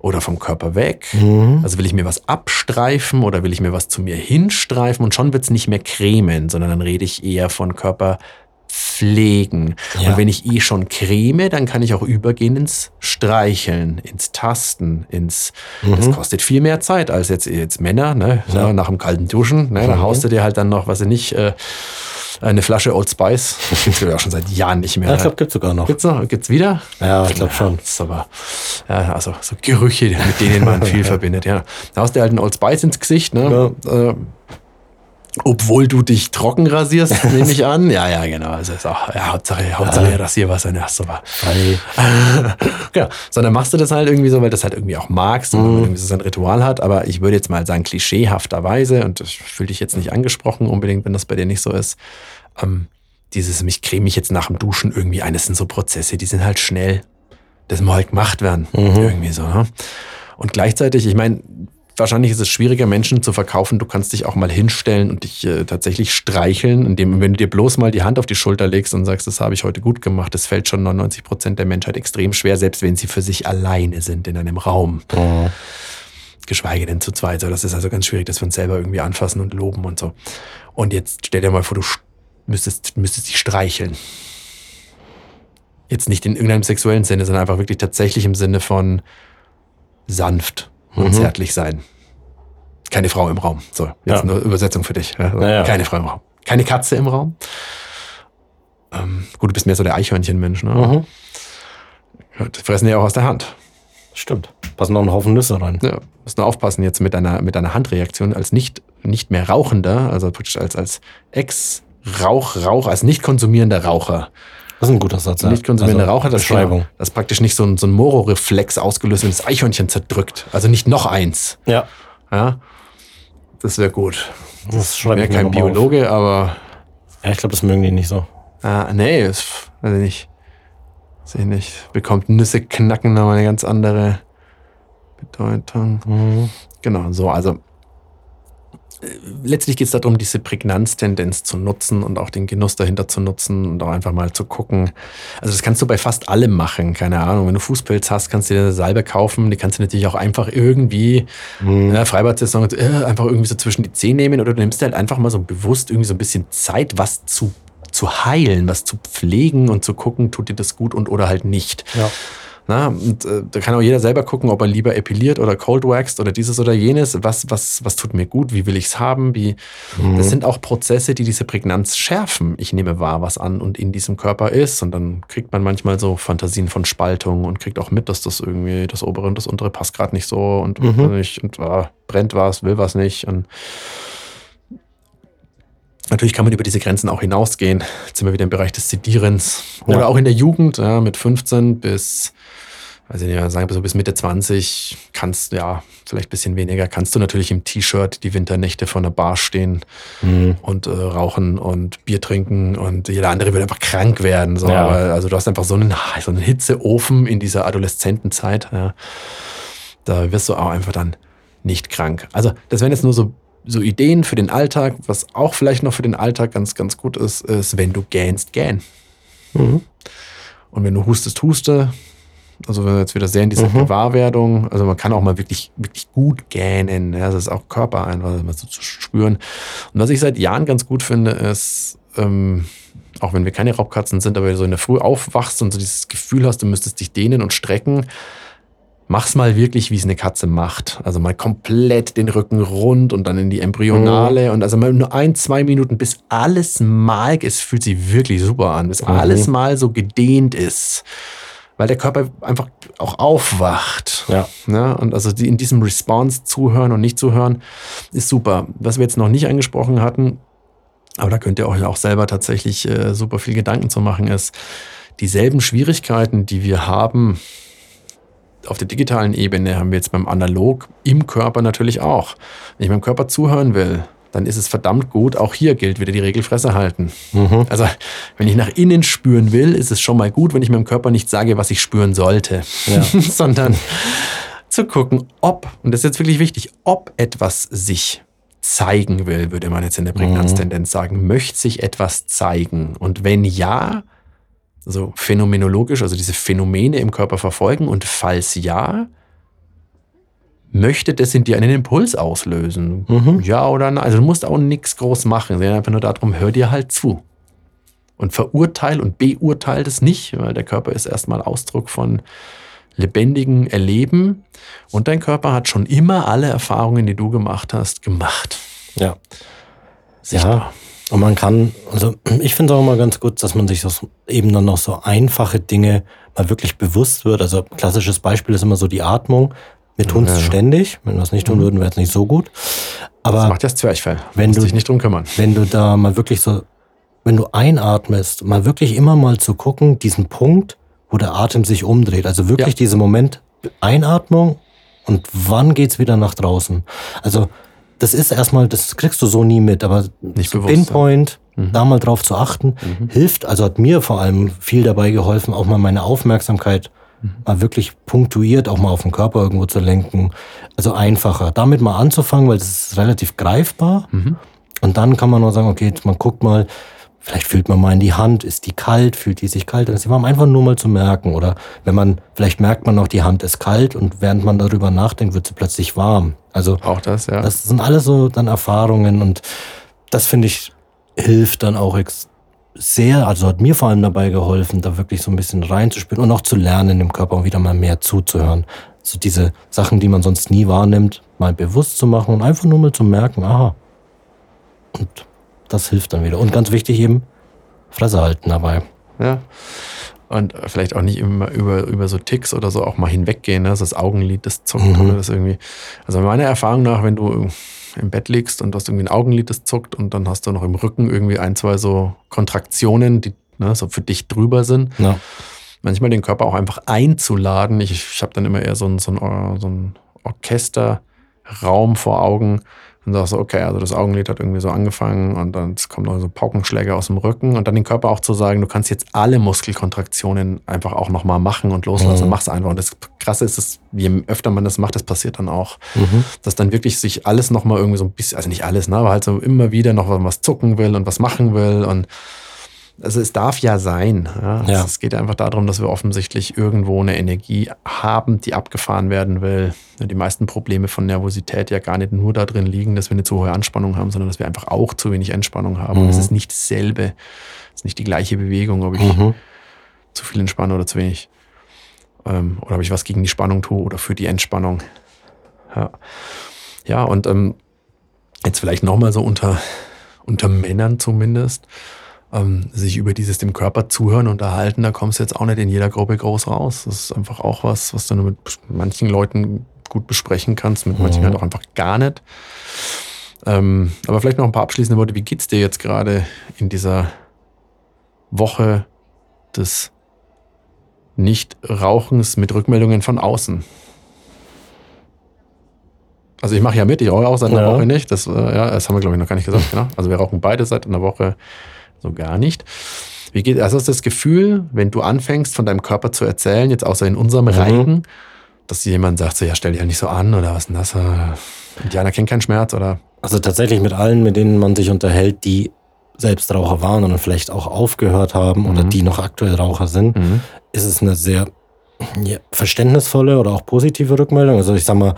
oder vom Körper weg? Mhm. Also will ich mir was abstreifen oder will ich mir was zu mir hinstreifen? Und schon wird es nicht mehr cremen, sondern dann rede ich eher von Körper pflegen. Ja. Und wenn ich eh schon creme, dann kann ich auch übergehen ins Streicheln, ins Tasten, ins. Das kostet viel mehr Zeit als jetzt, jetzt Männer, ne? Mhm. Ja. Ja, nach dem kalten Duschen. Ne? Da Mhm. haust du dir halt dann noch, was ich nicht, äh, eine Flasche Old Spice. Das gibt's ja auch schon seit Jahren nicht mehr. Ja, ich glaube, gibt's sogar noch. Gibt's noch? Gibt's wieder? Ja, ich glaube schon. Das ist aber, ja, also so Gerüche, mit denen man viel verbindet, ja. Da hast du halt einen Old Spice ins Gesicht, ne? Äh, obwohl du dich trocken rasierst, nehme ich an. Ja, ja, genau. Also ist auch, ja, Hauptsache, Hauptsache Rasierwasser, ne? So war. Hey. Genau. Sondern machst du das halt irgendwie so, weil du das halt irgendwie auch magst und Mhm. irgendwie so sein Ritual hat. Aber ich würde jetzt mal sagen, klischeehafterweise, und ich fühle dich jetzt nicht angesprochen unbedingt, wenn das bei dir nicht so ist, ähm, dieses, mich creme mich jetzt nach dem Duschen irgendwie ein, das sind so Prozesse, die sind halt schnell. Das muss halt gemacht werden. Irgendwie so. Ne? Und gleichzeitig, ich meine, wahrscheinlich ist es schwieriger, Menschen zu verkaufen. Du kannst dich auch mal hinstellen und dich äh, tatsächlich streicheln, indem, wenn du dir bloß mal die Hand auf die Schulter legst und sagst, das habe ich heute gut gemacht, das fällt schon 99 Prozent der Menschheit extrem schwer, selbst wenn sie für sich alleine sind in einem Raum. Geschweige denn zu zweit. So, das ist also ganz schwierig, dass wir uns selber irgendwie anfassen und loben und so. Und jetzt stell dir mal vor, du müsstest, müsstest dich streicheln. Jetzt nicht in irgendeinem sexuellen Sinne, sondern einfach wirklich tatsächlich im Sinne von sanft und zärtlich sein. Keine Frau im Raum. So, jetzt Ja. eine Übersetzung für dich. Ja, Ja. Keine Frau im Raum. Keine Katze im Raum. Ähm, gut, du bist mehr so der Eichhörnchenmensch, ne? Mhm. Die fressen ja auch aus der Hand. Stimmt. Passen noch ein Haufen Nüsse rein. Ja, musst nur aufpassen jetzt mit deiner, mit deiner Handreaktion als nicht, nicht mehr Rauchender, also praktisch als, als Ex-Rauch, Rauch, als nicht konsumierender Raucher. Das ist ein guter Satz. ja. Nicht konsumierender Also, Raucher, das, Beschreibung. das praktisch nicht so ein, so ein Moro-Reflex ausgelöst und das Eichhörnchen zerdrückt. Also nicht noch eins. Ja, Ja, das wäre gut. das ich mir kein mal auf. Biologe, aber Ja, ich glaube, das mögen die nicht so. ah, nee, das weiß ich nicht. Ich nicht. Bekommt Nüsse knacken nochmal eine ganz andere Bedeutung. Mhm. Genau, so, also letztlich geht es darum, diese Prägnanztendenz zu nutzen und auch den Genuss dahinter zu nutzen und auch einfach mal zu gucken. Also das kannst du bei fast allem machen, keine Ahnung. Wenn du Fußpilz hast, kannst du dir eine Salbe kaufen, die kannst du natürlich auch einfach irgendwie, Mhm. äh, Freibad-Saison, äh, einfach irgendwie so zwischen die Zehen nehmen oder du nimmst dir halt einfach mal so bewusst irgendwie so ein bisschen Zeit, was zu, zu heilen, was zu pflegen und zu gucken, tut dir das gut und oder halt nicht. Ja. Na, und äh, da kann auch jeder selber gucken, ob er lieber epiliert oder cold waxed oder dieses oder jenes. Was, was, was tut mir gut? Wie will ich es haben? Wie, Das sind auch Prozesse, die diese Prägnanz schärfen. Ich nehme wahr, was an und in diesem Körper ist. Und dann kriegt man manchmal so Fantasien von Spaltung und kriegt auch mit, dass das irgendwie das obere und das untere passt gerade nicht so und, und, nicht, und ah, brennt was, will was nicht. Und Natürlich kann man über diese Grenzen auch hinausgehen. Jetzt sind wir wieder im Bereich des Sedierens. Oder Ja. auch in der Jugend, ja, mit 15 bis, weiß ich nicht, sagen wir so bis Mitte 20, kannst, ja, vielleicht ein bisschen weniger, kannst du natürlich im T-Shirt die Winternächte vor einer Bar stehen Mhm. und äh, rauchen und Bier trinken und jeder andere wird einfach krank werden. So. Ja. Aber, also du hast einfach so einen, so einen Hitzeofen in dieser Adoleszentenzeit. Ja. Da wirst du auch einfach dann nicht krank. Also das wären jetzt nur so, so Ideen für den Alltag. Was auch vielleicht noch für den Alltag ganz, ganz gut ist, ist, wenn du gähnst, gähn. Mhm. Und wenn du hustest, huste. Also wenn wir jetzt wieder sehr in diese Mhm. Gewahrwerdung, also man kann auch mal wirklich, wirklich gut gähnen. Ja, das ist auch Körper einfach mal so zu spüren. Und was ich seit Jahren ganz gut finde, ist, ähm, auch wenn wir keine Raubkatzen sind, aber wenn du so in der Früh aufwachst und so dieses Gefühl hast, du müsstest dich dehnen und strecken, mach's mal wirklich, wie es eine Katze macht. Also mal komplett den Rücken rund und dann in die Embryonale und also mal nur ein, zwei Minuten, bis alles mal, es fühlt sich wirklich super an, bis alles mal so gedehnt ist. Weil der Körper einfach auch aufwacht. Ja. Ne? Und also die, in diesem Response zuhören und nicht zuhören ist super. Was wir jetzt noch nicht angesprochen hatten, aber da könnt ihr euch auch selber tatsächlich äh, super viel Gedanken zu machen, ist dieselben Schwierigkeiten, die wir haben auf der digitalen Ebene, haben wir jetzt beim Analog im Körper natürlich auch. Wenn ich meinem Körper zuhören will, dann ist es verdammt gut. Auch hier gilt wieder die Regel Fresse halten. Also, wenn ich nach innen spüren will, ist es schon mal gut, wenn ich meinem Körper nicht sage, was ich spüren sollte, Ja. sondern zu gucken, ob, und das ist jetzt wirklich wichtig, ob etwas sich zeigen will, würde man jetzt in der Prägnanztendenz sagen, möchte sich etwas zeigen. Und wenn ja, also phänomenologisch, also diese Phänomene im Körper verfolgen und falls ja, möchte das in dir einen Impuls auslösen? Mhm. Ja oder nein? Also du musst auch nichts groß machen, sondern einfach nur darum, hör dir halt zu. Und verurteil und beurteil das nicht, weil der Körper ist erstmal Ausdruck von lebendigen Erleben und dein Körper hat schon immer alle Erfahrungen, die du gemacht hast, gemacht. Ja. Sichtbar. Ja. Und man kann, also ich finde es auch immer ganz gut, dass man sich das eben dann noch so einfache Dinge mal wirklich bewusst wird. Also klassisches Beispiel ist immer so die Atmung. Wir tun es Ja. ständig. Wenn wir es nicht tun würden, wäre es nicht so gut. Das Aber macht ja das Zwerchfell. wenn du- dich nicht drum kümmern. wenn du da mal wirklich so, wenn du einatmest, mal wirklich immer mal zu gucken, diesen Punkt, wo der Atem sich umdreht. Also wirklich Ja. dieser Moment Einatmung und wann geht's wieder nach draußen. Also das ist erstmal, das kriegst du so nie mit, aber Nicht bewusst, Pinpoint, da mal drauf zu achten, hilft, also hat mir vor allem viel dabei geholfen, auch mal meine Aufmerksamkeit mal wirklich punktuiert auch mal auf den Körper irgendwo zu lenken. Also einfacher. Damit mal anzufangen, weil es ist relativ greifbar. Und dann kann man nur sagen, okay, man guckt mal, vielleicht fühlt man mal in die Hand, ist die kalt, fühlt die sich kalt an. Das ist einfach nur mal zu merken. Oder wenn man, vielleicht merkt man noch, die Hand ist kalt und während man darüber nachdenkt, wird sie plötzlich warm. Also Auch das, ja. das sind alles so dann Erfahrungen und das finde ich hilft dann auch sehr, also hat mir vor allem dabei geholfen, da wirklich so ein bisschen reinzuspielen und auch zu lernen im Körper und wieder mal mehr zuzuhören. So diese Sachen, die man sonst nie wahrnimmt, mal bewusst zu machen und einfach nur mal zu merken, aha. Und das hilft dann wieder. Und ganz wichtig eben, Fresse halten dabei. Ja. Und vielleicht auch nicht immer über, über so Ticks oder so auch mal hinweggehen, ne? Das Augenlid, das zuckt Mhm. oder das irgendwie. Also meiner Erfahrung nach, wenn du im Bett liegst und du hast irgendwie ein Augenlid, das zuckt und dann hast du noch im Rücken irgendwie ein, zwei so Kontraktionen, die ne, so für dich drüber sind. Ja. Manchmal den Körper auch einfach einzuladen. Ich, ich habe dann immer eher so ein, so ein, Or- so ein Orchesterraum vor Augen und sagst so, okay, also das Augenlid hat irgendwie so angefangen und dann kommen noch so Paukenschläge aus dem Rücken und dann den Körper auch zu sagen, du kannst jetzt alle Muskelkontraktionen einfach auch nochmal machen und loslassen, Mhm. mach's einfach. Und das Krasse ist, dass je öfter man das macht, das passiert dann auch, Mhm. dass dann wirklich sich alles nochmal irgendwie so ein bisschen, also nicht alles, ne, aber halt so immer wieder noch was zucken will und was machen will und also es darf ja sein. Ja? Ja. Es geht einfach darum, dass wir offensichtlich irgendwo eine Energie haben, die abgefahren werden will. Die meisten Probleme von Nervosität ja gar nicht nur darin liegen, dass wir eine zu hohe Anspannung haben, sondern dass wir einfach auch zu wenig Entspannung haben. Und es ist nicht dasselbe. Es ist nicht die gleiche Bewegung, ob ich Mhm. zu viel entspanne oder zu wenig. Ähm, oder ob ich was gegen die Spannung tue oder für die Entspannung. Ja, ja und ähm, jetzt vielleicht nochmal so unter, unter Männern zumindest, ähm, sich über dieses dem Körper zuhören, unterhalten, da kommst du jetzt auch nicht in jeder Gruppe groß raus. Das ist einfach auch was, was du nur mit manchen Leuten gut besprechen kannst, mit manchen Mhm. halt auch einfach gar nicht. Ähm, aber vielleicht noch ein paar abschließende Worte. Wie geht's dir jetzt gerade in dieser Woche des Nichtrauchens mit Rückmeldungen von außen? Also ich mache ja mit, ich rauche auch seit einer Ja. Woche nicht. Das, äh, ja, das haben wir, glaube ich, noch gar nicht gesagt. Genau. Also wir rauchen beide seit einer Woche so gar nicht. Wie geht, also hast du das Gefühl, wenn du anfängst, von deinem Körper zu erzählen, jetzt außer in unserem Mhm. Reigen, dass jemand sagt so, ja, stell dich ja nicht so an oder was ist denn das? äh, Indianer kennt keinen Schmerz oder Also tatsächlich mit allen, mit denen man sich unterhält, die selbst Raucher waren und vielleicht auch aufgehört haben oder Mhm. die noch aktuell Raucher sind, ist es eine sehr ja, verständnisvolle oder auch positive Rückmeldung. Also ich sag mal,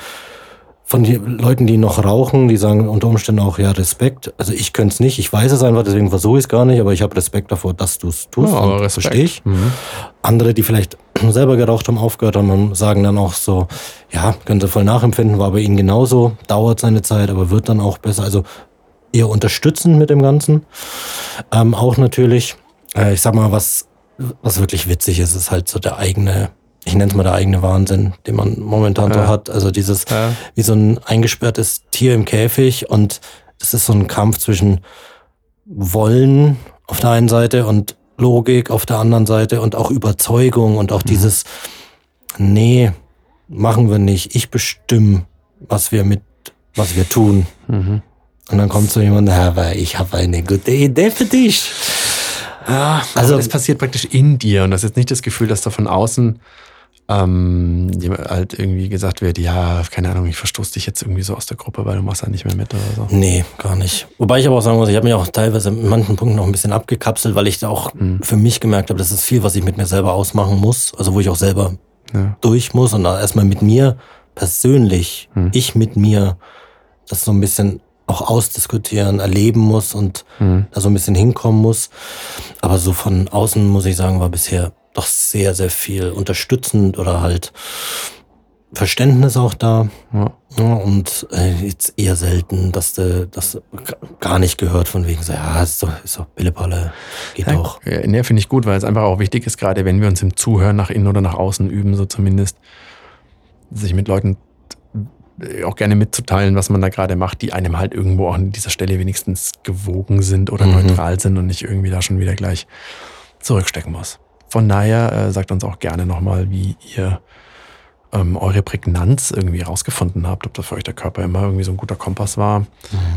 von den Leuten, die noch rauchen, die sagen unter Umständen auch, ja, Respekt. Also ich könnte es nicht, ich weiß es einfach, deswegen versuche ich es gar nicht, aber ich habe Respekt davor, dass du es tust. Ja, aber Respekt. Verstehe ich. Mhm. Andere, die vielleicht selber geraucht haben, aufgehört haben, sagen dann auch so, ja, können sie voll nachempfinden, war bei ihnen genauso, dauert seine Zeit, aber wird dann auch besser. Also eher unterstützend mit dem Ganzen. Ähm, auch natürlich, äh, ich sag mal, was, was wirklich witzig ist, ist halt so der eigene, ich nenne es mal der eigene Wahnsinn, den man momentan so Ja. hat. Also dieses, Ja. wie so ein eingesperrtes Tier im Käfig und es ist so ein Kampf zwischen Wollen auf der einen Seite und Logik auf der anderen Seite und auch Überzeugung und auch dieses, nee, machen wir nicht. Ich bestimme, was wir mit, was wir tun. Mhm. Und dann kommt so jemand, aber ich habe eine gute Idee für dich. Ja, Also- also das passiert praktisch in dir und das ist jetzt nicht das Gefühl, dass da von außen ähm, halt irgendwie gesagt wird, ja, keine Ahnung, ich verstoße dich jetzt irgendwie so aus der Gruppe, weil du machst halt nicht mehr mit oder so. Nee, gar nicht. Wobei ich aber auch sagen muss, ich habe mich auch teilweise in manchen Punkten noch ein bisschen abgekapselt, weil ich da auch für mich gemerkt habe, das ist viel, was ich mit mir selber ausmachen muss. Also wo ich auch selber Ja. durch muss und da erstmal mit mir persönlich, ich mit mir, das so ein bisschen auch ausdiskutieren, erleben muss und da so ein bisschen hinkommen muss. Aber so von außen, muss ich sagen, war bisher doch sehr, sehr viel unterstützend oder halt Verständnis auch da. Ja. Ja, und äh, jetzt eher selten, dass du das gar nicht gehört von wegen so, ja, ist doch, ist doch Pillepalle, geht Ja, doch. Ja, nee, finde ich gut, weil es einfach auch wichtig ist, gerade wenn wir uns im Zuhören nach innen oder nach außen üben, so zumindest, sich mit Leuten auch gerne mitzuteilen, was man da gerade macht, die einem halt irgendwo auch an dieser Stelle wenigstens gewogen sind oder Mhm. neutral sind und nicht irgendwie da schon wieder gleich zurückstecken muss. Von daher äh, sagt uns auch gerne nochmal, wie ihr ähm, eure Prägnanz irgendwie rausgefunden habt, ob das für euch der Körper immer irgendwie so ein guter Kompass war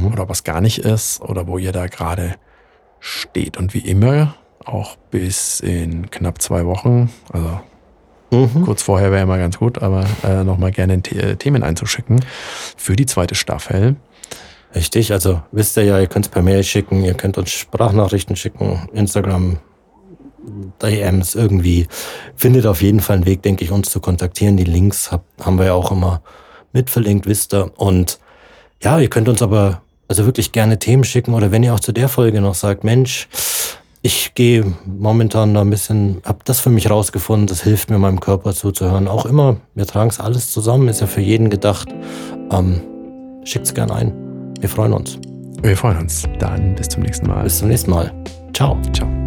Mhm. oder ob es gar nicht ist oder wo ihr da gerade steht. Und wie immer, auch bis in knapp zwei Wochen, also Mhm. kurz vorher wäre immer ganz gut, aber äh, nochmal gerne The äh, Themen einzuschicken für die zweite Staffel. Richtig, also wisst ihr ja, ihr könnt es per Mail schicken, ihr könnt uns Sprachnachrichten schicken, Instagram, DMs irgendwie. Findet auf jeden Fall einen Weg, denke ich, uns zu kontaktieren. Die Links hab, haben wir ja auch immer mit verlinkt, wisst ihr. Und ja, ihr könnt uns aber also wirklich gerne Themen schicken oder wenn ihr auch zu der Folge noch sagt, Mensch, ich gehe momentan da ein bisschen, hab das für mich rausgefunden, das hilft mir meinem Körper zuzuhören. Auch immer, wir tragen es alles zusammen, ist ja für jeden gedacht. Ähm, schickt's gern ein. Wir freuen uns. Wir freuen uns. Dann bis zum nächsten Mal. Bis zum nächsten Mal. Ciao. Ciao.